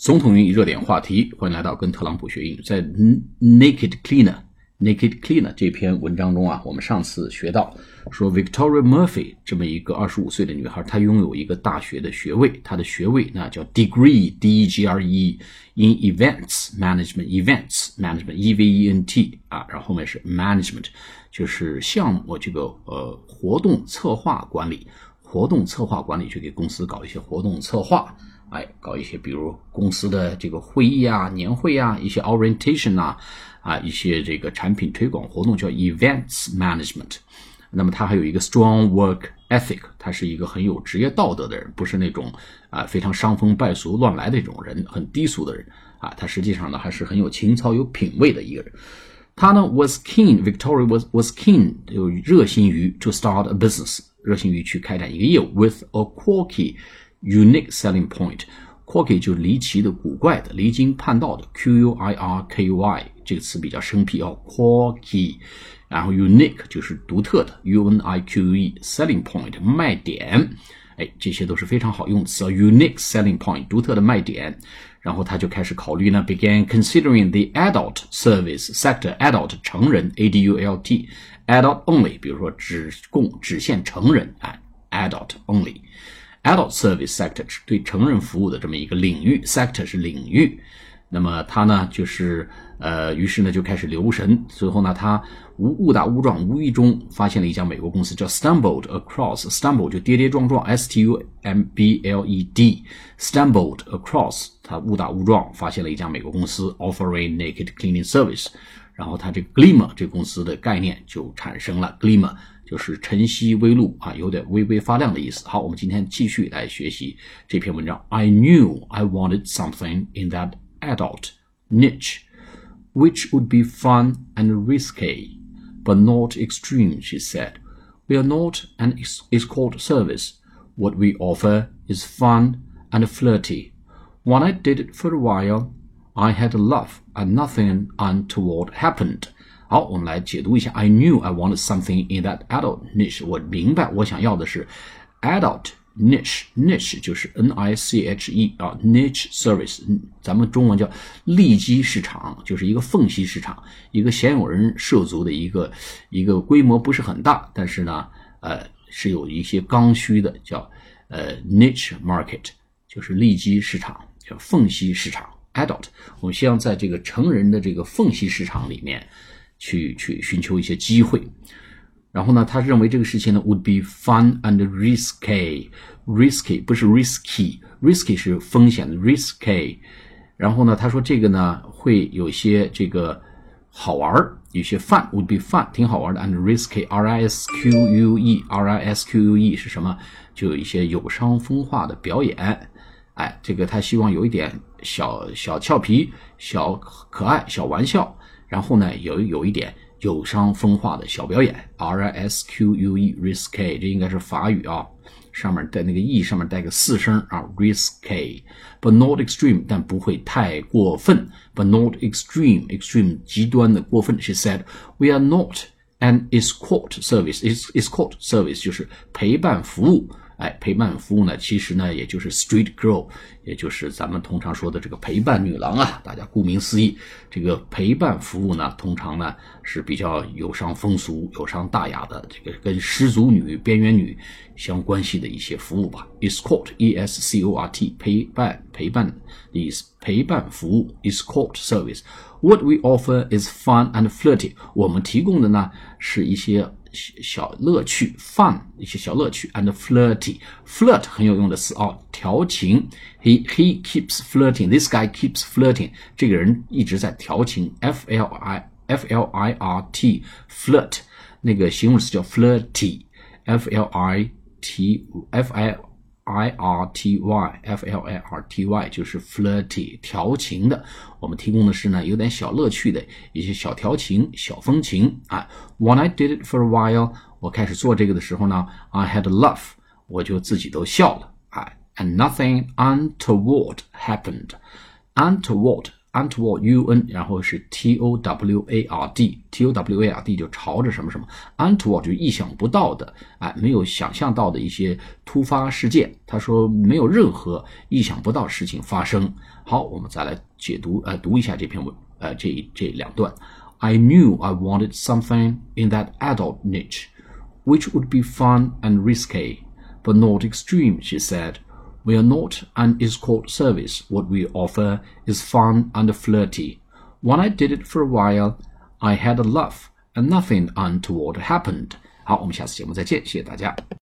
总统英语热点话题，欢迎来到跟特朗普学英语。在 Naked Cleaner Naked Cleaner 这篇文章中啊，我们上次学到说 Victoria Murphy 这么一个二十五岁的女孩，她拥有一个大学的学位，她的学位那叫 Degree D E G R E in Events Management Events Management E V E N T 啊，然后后面是 Management，就是项目这个呃活动策划管理，活动策划管理去给公司搞一些活动策划。哎，搞一些比如公司的这个会议啊、年会啊、一些 orientation 啊，啊，一些这个产品推广活动叫 events management。那么他还有一个 strong work ethic，他是一个很有职业道德的人，不是那种啊非常伤风败俗、乱来的一种人，很低俗的人啊。他实际上呢还是很有情操、有品位的一个人。他呢 was keen，Victoria was was keen，有热心于 to start a business，热心于去开展一个业务 with a quirky。Unique selling point，quirky 就是离奇的、古怪的、离经叛道的。Q U I R K Y 这个词比较生僻哦，quirky。然后 unique 就是独特的，U N I Q U E selling point 卖点，哎，这些都是非常好用词啊。Unique selling point 独特的卖点。然后他就开始考虑呢，began considering the adult service sector，adult 成人，A D U L T，adult only，比如说只供只限成人啊，adult only。 Adult service sector 是对成人服务的这么一个领域，sector 是领域。那么他呢，就是呃，于是呢就开始留神。最后呢，他误误打误撞，无意中发现了一家美国公司，叫 stumbled across，stumble 就跌跌撞撞，S T U M B L E D，stumbled across，他误打误撞发现了一家美国公司，offering naked cleaning service。然后他这 glimmer 这公司的概念就产生了，glimmer。就是晨曦微露啊，有点微微发亮的意思。好，我们今天继续来学习这篇文章。I knew I wanted something in that adult niche, which would be fun and risky, but not extreme, she said. We are not an escort service. What we offer is fun and flirty. When I did it for a while, I had a laugh and nothing untoward happened. 好，我们来解读一下。I knew I wanted something in that adult niche。我明白我想要的是 adult niche。niche 就是 N I C H E 啊，niche service。咱们中文叫利基市场，就是一个缝隙市场，一个鲜有人涉足的一个一个规模不是很大，但是呢，呃，是有一些刚需的，叫呃 niche market，就是利基市场，叫缝隙市场。adult，我们希望在这个成人的这个缝隙市场里面。去去寻求一些机会，然后呢，他认为这个事情呢，would be fun and risky，risky 不是 risky，risky 是风险的 risky，然后呢，他说这个呢会有些这个好玩儿，有些 fun，would be fun，挺好玩的，and risky，r i s q u e，r i s q u e 是什么？就有一些有伤风化的表演，哎，这个他希望有一点小小俏皮、小可爱、小玩笑。然后呢，有有一点有伤风化的小表演，R I S Q U E risque，这应该是法语啊，上面带那个 e 上面带个四声啊，risque，but not extreme，但不会太过分，but not extreme，extreme 极端的过分。She said we are not an escort service，escort service 就是陪伴服务。哎，陪伴服务呢，其实呢，也就是 street girl，也就是咱们通常说的这个陪伴女郎啊。大家顾名思义，这个陪伴服务呢，通常呢是比较有伤风俗、有伤大雅的，这个跟失足女、边缘女相关系的一些服务吧。escort，e s c o r t，陪伴、陪伴的意思，陪伴服务，escort service。What we offer is fun and flirty。我们提供的呢是一些。小乐趣，fun 一些小乐趣，and flirty，flirt 很有用的词哦，调情。He he keeps flirting. This guy keeps flirting. 这个人一直在调情。F L I F L I R T flirt 那个形容词叫 flirty。F L I T F I。 I R T Y F L I R T Y 就是 flirty 调情的，我们提供的是呢有点小乐趣的一些小调情、小风情啊。When I did it for a while，我开始做这个的时候呢，I had a laugh，我就自己都笑了啊。And nothing untoward happened。untoward untoward u n，然后是 t o w a r d，t o w a r d 就朝着什么什么，untoward 就意想不到的，哎，没有想象到的一些突发事件。他说没有任何意想不到事情发生。好，我们再来解读，呃，读一下这篇文，呃，这这两段。I knew I wanted something in that adult niche, which would be fun and risque, but not extreme, she said. We are not an escort service. What we offer is fun and flirty. When I did it for a while, I had a laugh, and nothing untoward happened. 好，我们下次节目再见，谢谢大家。